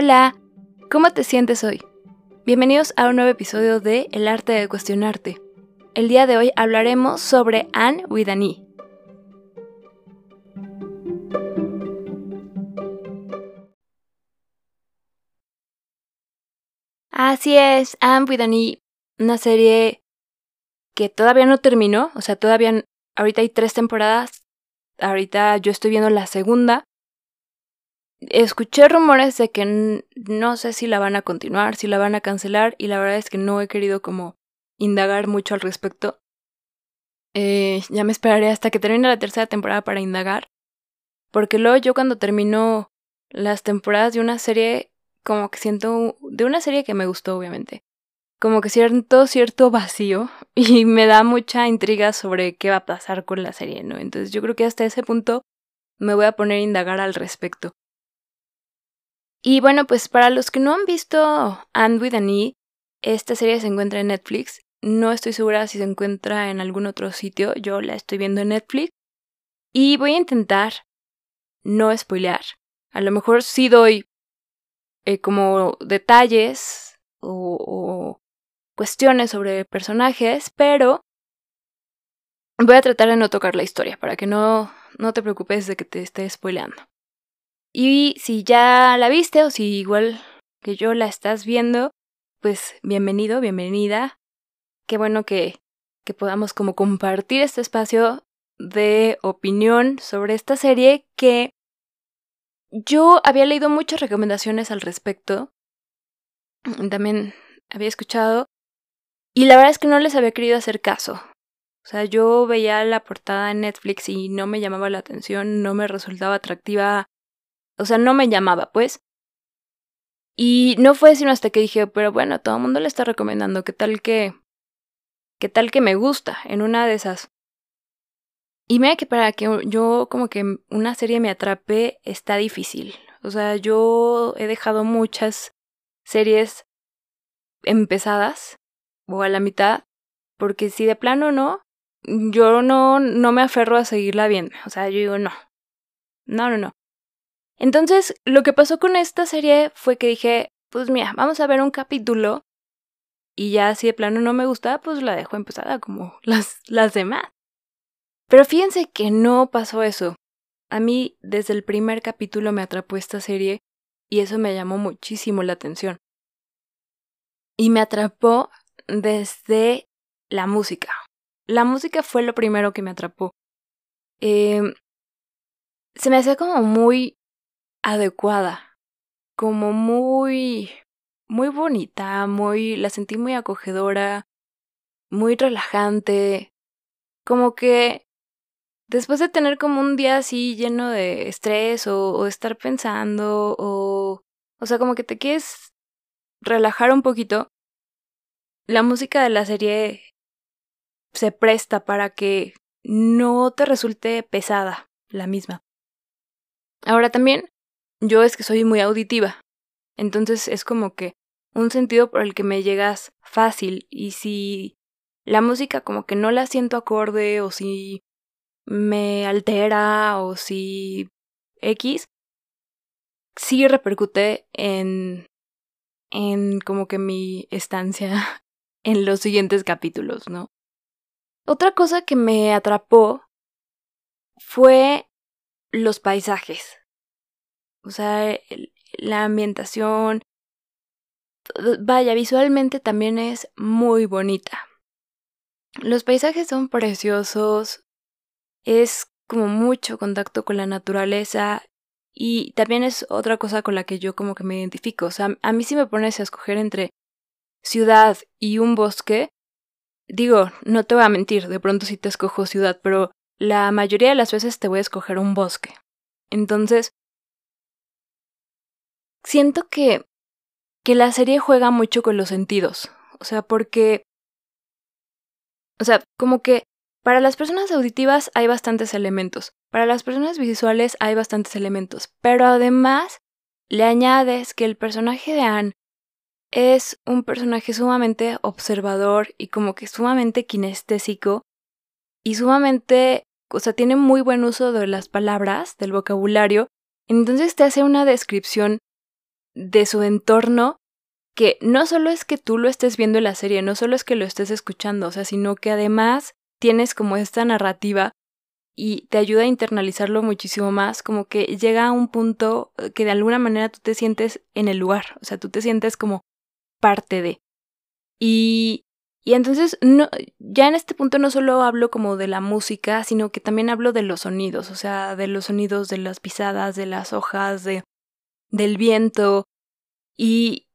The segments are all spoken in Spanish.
Hola, ¿cómo te sientes hoy? Bienvenidos a un nuevo episodio de El arte de cuestionarte. El día de hoy hablaremos sobre Anne with an E. Así es, Anne with an E, una serie que todavía no terminó, o sea, todavía ahorita hay tres temporadas, ahorita yo estoy viendo la segunda, escuché rumores de que no sé si la van a continuar, si la van a cancelar, y la verdad es que no he querido como indagar mucho al respecto. Eh, ya me esperaré hasta que termine la tercera temporada para indagar. Porque luego yo cuando termino las temporadas de una serie, como que siento, de una serie que me gustó obviamente, como que siento cierto vacío y me da mucha intriga sobre qué va a pasar con la serie, ¿no? Entonces yo creo que hasta ese punto me voy a poner a indagar al respecto. Y bueno, pues para los que no han visto And with an E, esta serie se encuentra en Netflix. No estoy segura si se encuentra en algún otro sitio. Yo la estoy viendo en Netflix. Y voy a intentar no spoilear. A lo mejor sí doy eh, como detalles o, cuestiones sobre personajes, pero voy a tratar de no tocar la historia para que no, no te preocupes de que te esté spoileando. Y si ya la viste o si igual que yo la estás viendo, pues bienvenido, bienvenida. Qué bueno que, que podamos como compartir este espacio de opinión sobre esta serie que yo había leído muchas recomendaciones al respecto. También había escuchado. Y la verdad es que no les había querido hacer caso. O sea, yo veía la portada en Netflix y no me llamaba la atención, no me resultaba atractiva o sea, no me llamaba, pues. Y no fue sino hasta que dije, pero bueno, todo el mundo le está recomendando, ¿qué tal que... ¿Qué tal que me gusta en una de esas? Y mira que para que yo como que una serie me atrape está difícil. O sea, yo he dejado muchas series empezadas o a la mitad, porque si de plano no, yo no, no me aferro a seguirla bien. O sea, yo digo, no. No, no, no. Entonces, lo que pasó con esta serie fue que dije, pues mira, vamos a ver un capítulo y ya si de plano no me gusta, pues la dejo empezada como las, las demás. Pero fíjense que no pasó eso. A mí desde el primer capítulo me atrapó esta serie y eso me llamó muchísimo la atención. Y me atrapó desde la música. La música fue lo primero que me atrapó. Eh, se me hacía como muy adecuada, como muy, muy bonita, muy, la sentí muy acogedora, muy relajante, como que después de tener como un día así lleno de estrés o, estar pensando o, o sea, como que te quieres relajar un poquito, la música de la serie se presta para que no te resulte pesada la misma. Ahora también yo es que soy muy auditiva. Entonces es como que un sentido por el que me llegas fácil y si la música como que no la siento acorde o si me altera o si X, sí repercute en, en como que mi estancia en los siguientes capítulos, ¿no? Otra cosa que me atrapó fue los paisajes. O sea, la ambientación, vaya, visualmente también es muy bonita. Los paisajes son preciosos, es como mucho contacto con la naturaleza y también es otra cosa con la que yo como que me identifico. O sea, a mí si me pones a escoger entre ciudad y un bosque, digo, no te voy a mentir, de pronto sí te escojo ciudad, pero la mayoría de las veces te voy a escoger un bosque. Entonces, siento que, que la serie juega mucho con los sentidos. O sea, porque... O sea, como que para las personas auditivas hay bastantes elementos. Para las personas visuales hay bastantes elementos. Pero además le añades que el personaje de Anne es un personaje sumamente observador y como que sumamente kinestésico y sumamente, o sea, tiene muy buen uso de las palabras, del vocabulario, entonces te hace una descripción de su entorno que no solo es que tú lo estés viendo en la serie, no solo es que lo estés escuchando, o sea, sino que además tienes como esta narrativa y te ayuda a internalizarlo muchísimo más, como que llega a un punto que de alguna manera tú te sientes en el lugar, o sea, tú te sientes como parte de. Y, y entonces, no, ya en este punto no solo hablo como de la música, sino que también hablo de los sonidos, o sea, de los sonidos de las pisadas, de las hojas, de, del viento. Y,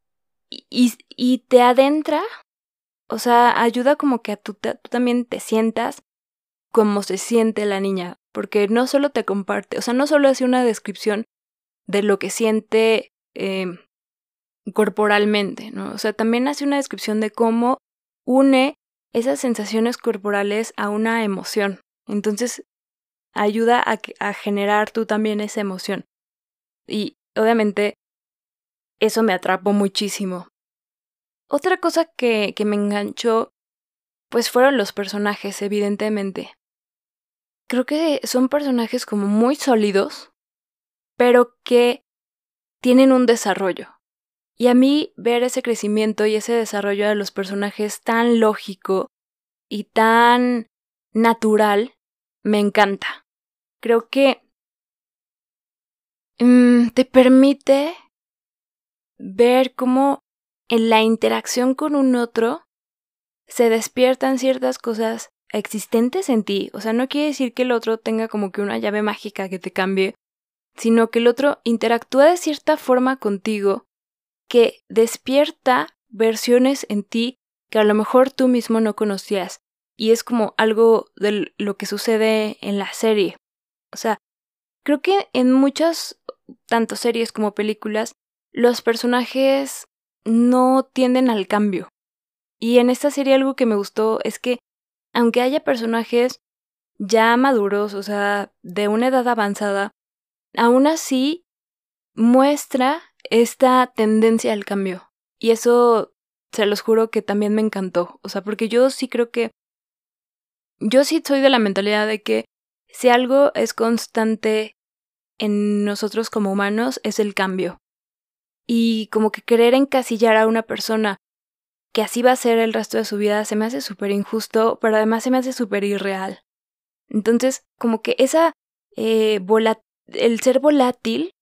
y, te adentra, o sea, ayuda como que a tú, también te sientas como se siente la niña, porque no solo te comparte, o sea, no solo hace una descripción de lo que siente em, corporalmente, ¿no? O sea, también hace una descripción de cómo une esas sensaciones corporales a una emoción. Entonces, ayuda a, a generar tú también esa emoción. Y obviamente eso me atrapó muchísimo. Otra cosa que, que me enganchó, pues fueron los personajes, evidentemente. Creo que son personajes como muy sólidos, pero que tienen un desarrollo. Y a mí ver ese crecimiento y ese desarrollo de los personajes tan lógico y tan natural me encanta. Creo que mm, te permite ver cómo en la interacción con un otro se despiertan ciertas cosas existentes en ti. O sea, no quiere decir que el otro tenga como que una llave mágica que te cambie, sino que el otro interactúa de cierta forma contigo que despierta versiones en ti que a lo mejor tú mismo no conocías. Y es como algo de lo que sucede en la serie. O sea, creo que en muchas, tanto series como películas, los personajes no tienden al cambio. Y en esta serie algo que me gustó es que, aunque haya personajes ya maduros, o sea, de una edad avanzada, aún así muestra esta tendencia al cambio. Y eso, se los juro que también me encantó. O sea, porque yo sí creo que... Yo sí soy de la mentalidad de que si algo es constante en nosotros como humanos es el cambio y como que querer encasillar a una persona que así va a ser el resto de su vida se me hace súper injusto, pero además se me hace súper irreal. Entonces, como que esa eh, el ser volátil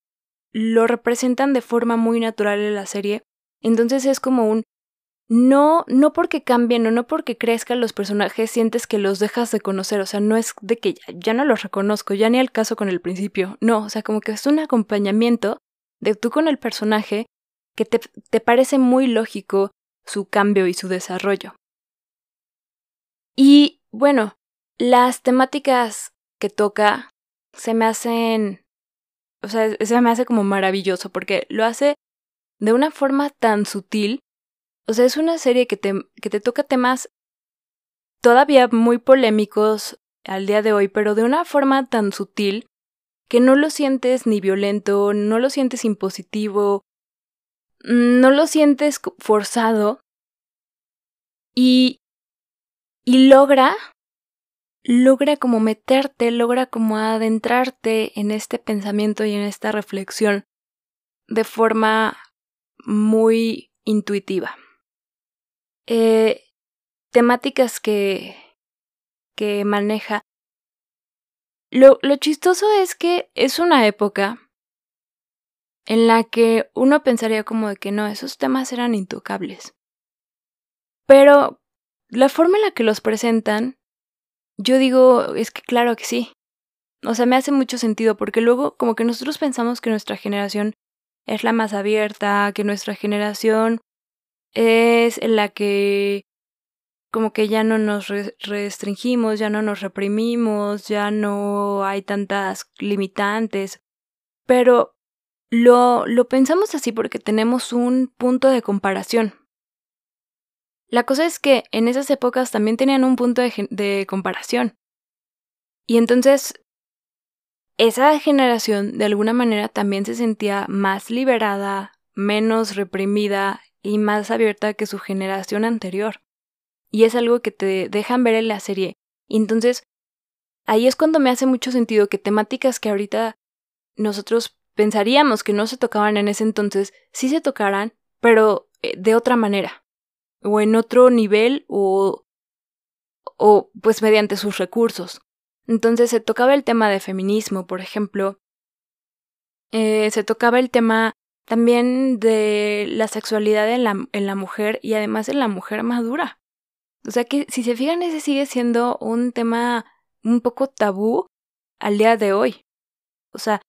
lo representan de forma muy natural en la serie. Entonces es como un no, no porque cambien o no porque crezcan los personajes sientes que los dejas de conocer, o sea, no es de que ya, ya no los reconozco, ya ni al caso con el principio, no, o sea, como que es un acompañamiento de tú con el personaje que te, te parece muy lógico su cambio y su desarrollo. Y bueno, las temáticas que toca se me hacen, o sea, se me hace como maravilloso porque lo hace de una forma tan sutil. O sea, es una serie que te, que te toca temas todavía muy polémicos al día de hoy, pero de una forma tan sutil que no lo sientes ni violento, no lo sientes impositivo, no lo sientes forzado y, y logra, logra como meterte, logra como adentrarte en este pensamiento y en esta reflexión de forma muy intuitiva. Eh, temáticas que, que maneja lo, lo chistoso es que es una época en la que uno pensaría como de que no, esos temas eran intocables. Pero la forma en la que los presentan, yo digo, es que claro que sí. O sea, me hace mucho sentido porque luego como que nosotros pensamos que nuestra generación es la más abierta, que nuestra generación es la que como que ya no nos restringimos, ya no nos reprimimos, ya no hay tantas limitantes. Pero lo, lo pensamos así porque tenemos un punto de comparación. La cosa es que en esas épocas también tenían un punto de, de comparación. Y entonces esa generación de alguna manera también se sentía más liberada, menos reprimida y más abierta que su generación anterior y es algo que te dejan ver en la serie. Entonces, ahí es cuando me hace mucho sentido que temáticas que ahorita nosotros pensaríamos que no se tocaban en ese entonces, sí se tocaran, pero eh, de otra manera, o en otro nivel, o, o pues mediante sus recursos. Entonces se tocaba el tema de feminismo, por ejemplo, eh, se tocaba el tema también de la sexualidad en la, en la mujer y además en la mujer madura. O sea que si se fijan, ese sigue siendo un tema un poco tabú al día de hoy. O sea,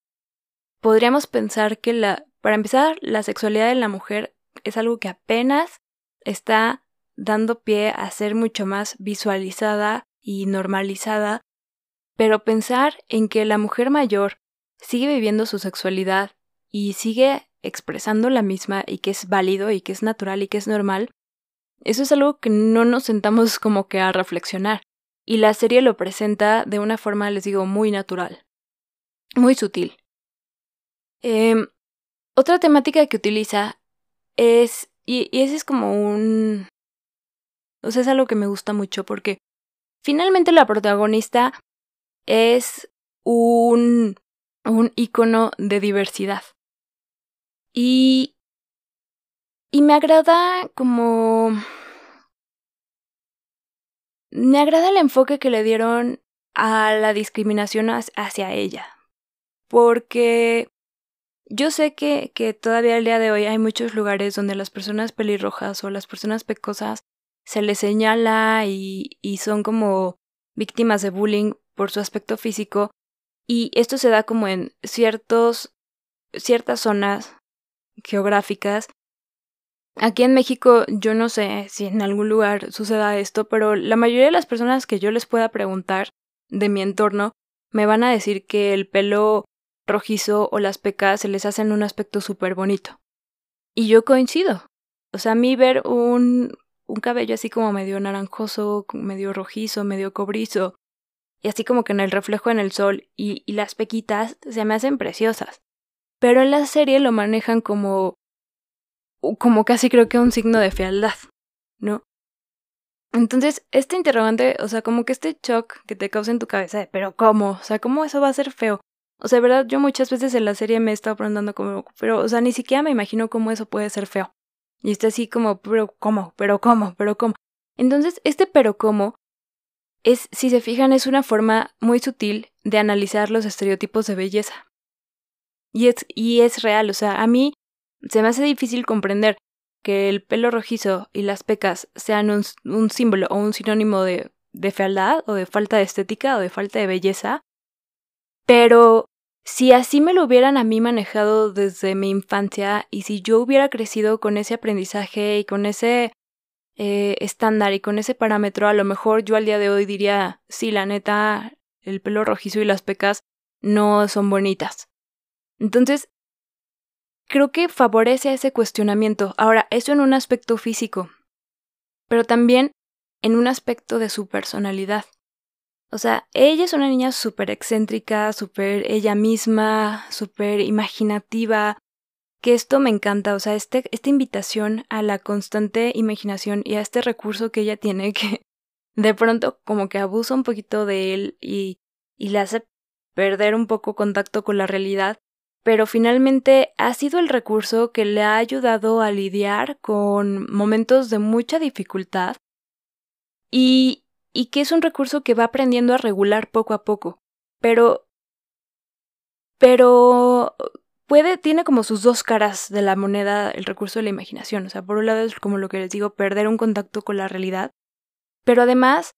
podríamos pensar que la, para empezar, la sexualidad de la mujer es algo que apenas está dando pie a ser mucho más visualizada y normalizada, pero pensar en que la mujer mayor sigue viviendo su sexualidad y sigue expresando la misma y que es válido y que es natural y que es normal, eso es algo que no nos sentamos como que a reflexionar. Y la serie lo presenta de una forma, les digo, muy natural, muy sutil. Em, otra temática que utiliza es, y, ese es como un... O sea, es algo que me gusta mucho porque finalmente la protagonista es un, un icono de diversidad. Y, y me agrada como... Me agrada el enfoque que le dieron a la discriminación hacia ella. Porque yo sé que, que todavía al día de hoy hay muchos lugares donde las personas pelirrojas o las personas pecosas se les señala y, y son como víctimas de bullying por su aspecto físico. Y esto se da como en ciertos, ciertas zonas geográficas. Aquí en México yo no sé si en algún lugar suceda esto, pero la mayoría de las personas que yo les pueda preguntar de mi entorno me van a decir que el pelo rojizo o las pecas se les hacen un aspecto súper bonito. Y yo coincido. O sea, a mí ver un, un cabello así como medio naranjoso, medio rojizo, medio cobrizo, y así como que en el reflejo en el sol y, y las pequitas se me hacen preciosas pero en la serie lo manejan como como casi creo que un signo de fealdad, ¿no? Entonces, este interrogante, o sea, como que este shock que te causa en tu cabeza de, pero ¿cómo? O sea, ¿cómo eso va a ser feo? O sea, verdad, yo muchas veces en la serie me he estado preguntando como, pero, o sea, ni siquiera me imagino cómo eso puede ser feo. Y está así como, pero ¿cómo? ¿Pero cómo? ¿Pero cómo? Entonces, este pero cómo es, si se fijan, es una forma muy sutil de analizar los estereotipos de belleza. Y es, y es real, o sea, a mí se me hace difícil comprender que el pelo rojizo y las pecas sean un, símbolo o un sinónimo de, de fealdad o de falta de estética o de falta de belleza. Pero si así me lo hubieran a mí manejado desde mi infancia y si yo hubiera crecido con ese aprendizaje y con ese eh, estándar y con ese parámetro, a lo mejor yo al día de hoy diría, sí, la neta, el pelo rojizo y las pecas no son bonitas. Entonces, creo que favorece ese cuestionamiento. Ahora, eso en un aspecto físico, pero también en un aspecto de su personalidad. O sea, ella es una niña súper excéntrica, súper ella misma, súper imaginativa, que esto me encanta, o sea, este, esta invitación a la constante imaginación y a este recurso que ella tiene que de pronto como que abusa un poquito de él y, y le hace perder un poco contacto con la realidad, pero finalmente ha sido el recurso que le ha ayudado a lidiar con momentos de mucha dificultad y, y que es un recurso que va aprendiendo a regular poco a poco. Pero pero puede, tiene como sus dos caras de la moneda el recurso de la imaginación. O sea, por un lado es como lo que les digo, perder un contacto con la realidad. Pero además,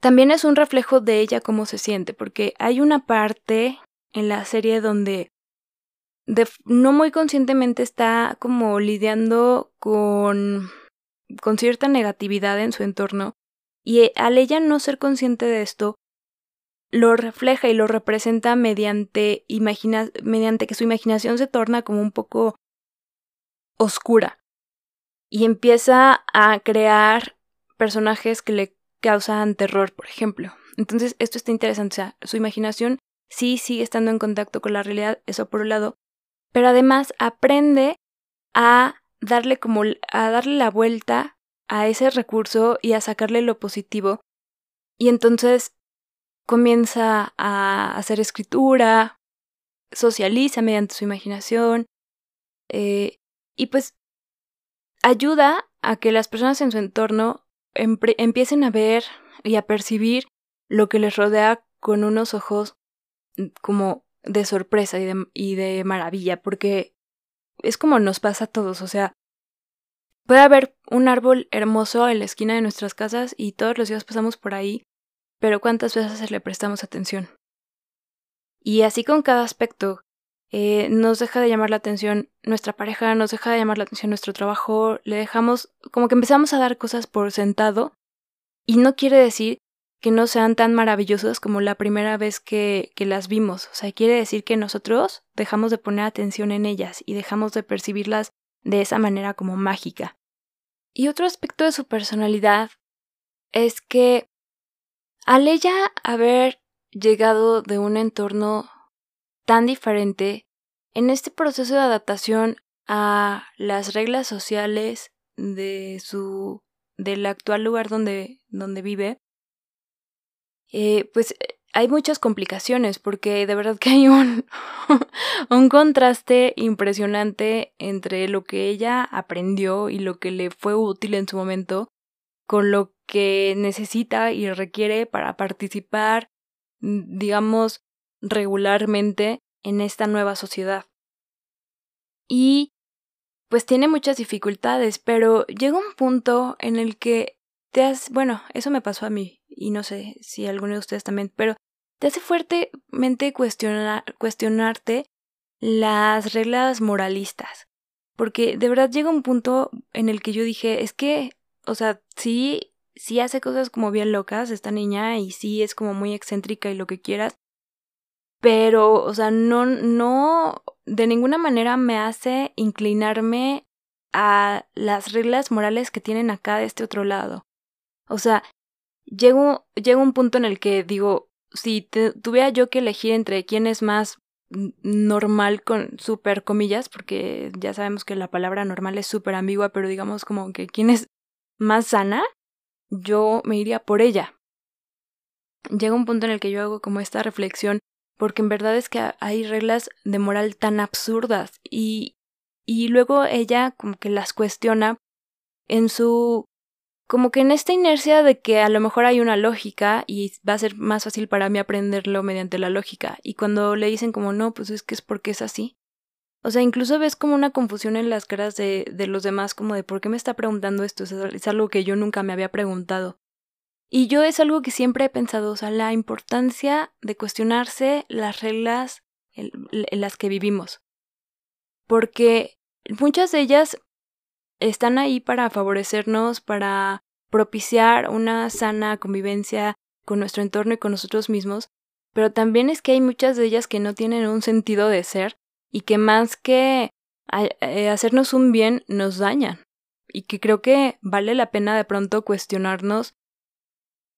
también es un reflejo de ella cómo se siente, porque hay una parte en la serie donde no muy conscientemente está como lidiando con, con cierta negatividad en su entorno y al ella no ser consciente de esto, lo refleja y lo representa mediante, mediante que su imaginación se torna como un poco oscura y empieza a crear personajes que le causan terror, por ejemplo. Entonces, esto está interesante. O sea, su imaginación sí sigue estando en contacto con la realidad, eso por un lado, pero además aprende a darle como a darle la vuelta a ese recurso y a sacarle lo positivo. Y entonces comienza a hacer escritura, socializa mediante su imaginación eh, y pues ayuda a que las personas en su entorno empiecen a ver y a percibir lo que les rodea con unos ojos como de sorpresa y de, y de maravilla, porque es como nos pasa a todos, o sea, puede haber un árbol hermoso en la esquina de nuestras casas y todos los días pasamos por ahí, pero ¿cuántas veces le prestamos atención? Y así con cada aspecto, eh, nos deja de llamar la atención nuestra pareja, nos deja de llamar la atención nuestro trabajo, le dejamos como que empezamos a dar cosas por sentado y no quiere decir que no sean tan maravillosas como la primera vez que, que las vimos. O sea, quiere decir que nosotros dejamos de poner atención en ellas y dejamos de percibirlas de esa manera como mágica. Y otro aspecto de su personalidad es que al ella haber llegado de un entorno tan diferente, en este proceso de adaptación a las reglas sociales de su del actual lugar donde, donde vive, eh, pues eh, hay muchas complicaciones porque de verdad que hay un, un contraste impresionante entre lo que ella aprendió y lo que le fue útil en su momento con lo que necesita y requiere para participar, mm, digamos, regularmente en esta nueva sociedad. Y pues tiene muchas dificultades, pero llega un punto en el que te has, bueno, eso me pasó a mí, y no sé si alguno de ustedes también, pero te hace fuertemente cuestionar, cuestionarte las reglas moralistas. Porque de verdad llega un punto en el que yo dije, es que, o sea, sí, sí hace cosas como bien locas esta niña y sí es como muy excéntrica y lo que quieras, pero, o sea, no, no, de ninguna manera me hace inclinarme a las reglas morales que tienen acá de este otro lado. O sea, llego, llego un punto en el que digo, si tuviera yo que elegir entre quién es más normal con super comillas, porque ya sabemos que la palabra normal es súper ambigua, pero digamos como que quién es más sana, yo me iría por ella. Llega un punto en el que yo hago como esta reflexión porque en verdad es que hay reglas de moral tan absurdas y, y luego ella como que las cuestiona en su como que en esta inercia de que a lo mejor hay una lógica y va a ser más fácil para mí aprenderlo mediante la lógica y cuando le dicen como no, pues es que es porque es así. O sea, incluso ves como una confusión en las caras de, de los demás, como de por qué me está preguntando esto, es algo que yo nunca me había preguntado. Y yo es algo que siempre he pensado, o sea, la importancia de cuestionarse las reglas en, las que vivimos. Porque muchas de ellas están ahí para favorecernos, para propiciar una sana convivencia con nuestro entorno y con nosotros mismos, pero también es que hay muchas de ellas que no tienen un sentido de ser y que más que eh, hacernos un bien nos dañan y que creo que vale la pena de pronto cuestionarnos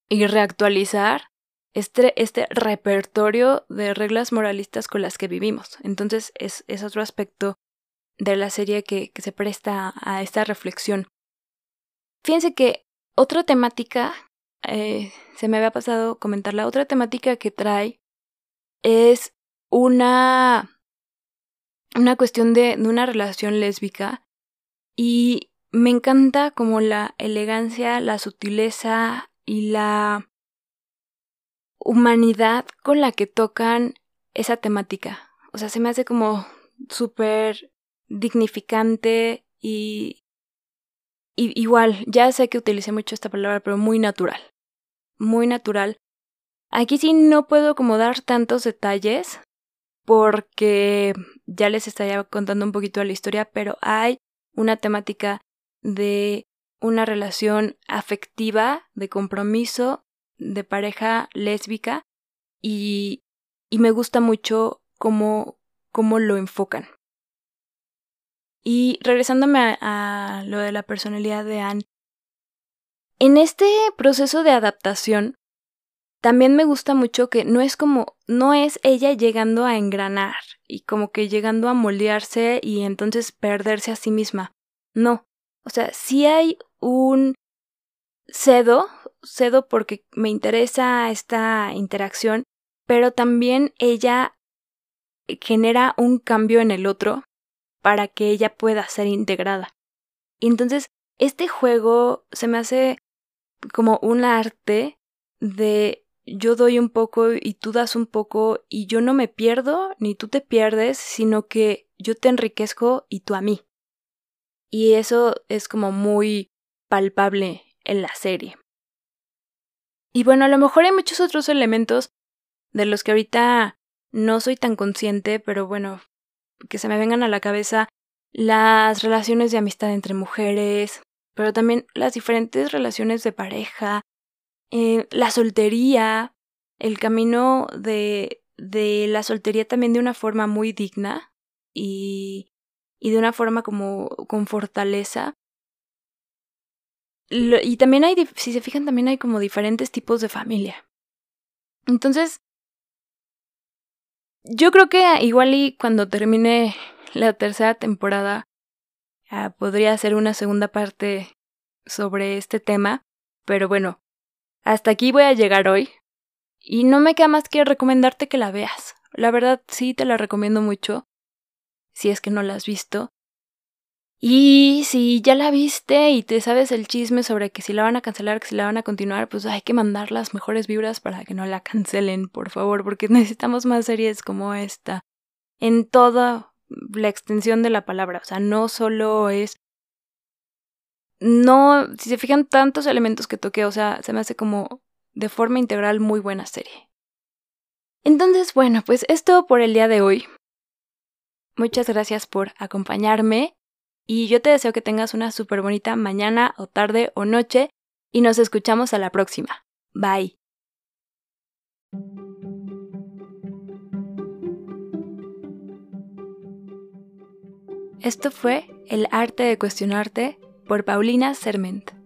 y reactualizar este, este repertorio de reglas moralistas con las que vivimos. Entonces es, es otro aspecto de la serie que, que se presta a esta reflexión. Fíjense que otra temática, eh, se me había pasado comentar, la otra temática que trae es una, una cuestión de, de una relación lésbica y me encanta como la elegancia, la sutileza y la humanidad con la que tocan esa temática. O sea, se me hace como súper dignificante y, igual, ya sé que utilicé mucho esta palabra, pero muy natural. Muy natural. Aquí sí no puedo como dar tantos detalles porque ya les estaría contando un poquito la historia, pero hay una temática de una relación afectiva, de compromiso, de pareja lésbica y, y me gusta mucho cómo, cómo lo enfocan. Y regresándome a, lo de la personalidad de Anne, en este proceso de adaptación, también me gusta mucho que no es como, no es ella llegando a engranar y como que llegando a moldearse y entonces perderse a sí misma. No. O sea, sí hay un cedo, cedo porque me interesa esta interacción, pero también ella genera un cambio en el otro para que ella pueda ser integrada. Y entonces, este juego se me hace como un arte de yo doy un poco y tú das un poco y yo no me pierdo ni tú te pierdes, sino que yo te enriquezco y tú a mí. Y eso es como muy palpable en la serie. Y bueno, a lo mejor hay muchos otros elementos de los que ahorita no soy tan consciente, pero bueno, que se me vengan a la cabeza las relaciones de amistad entre mujeres, pero también las diferentes relaciones de pareja, eh, la soltería, el camino de, de la soltería también de una forma muy digna y, y de una forma como con fortaleza. y también hay, si se fijan, también hay como diferentes tipos de familia. Entonces, yo creo que igual y cuando termine la tercera temporada, ah, podría hacer una segunda parte sobre este tema, pero bueno, hasta aquí voy a llegar hoy. Y no me queda más que recomendarte que la veas. La verdad sí te la recomiendo mucho, si es que no la has visto. Y si ya la viste y te sabes el chisme sobre que si la van a cancelar, que si la van a continuar, pues hay que mandar las mejores vibras para que no la cancelen, por favor, porque necesitamos más series como esta. En toda la extensión de la palabra. O sea, no solo es no, si se fijan tantos elementos que toqué, o sea, se me hace como de forma integral muy buena serie. Entonces, bueno, pues esto por el día de hoy. Muchas gracias por acompañarme y yo te deseo que tengas una súper bonita mañana o tarde o noche y nos escuchamos a la próxima. Bye. Esto fue El arte de cuestionarte por Paulina Serment.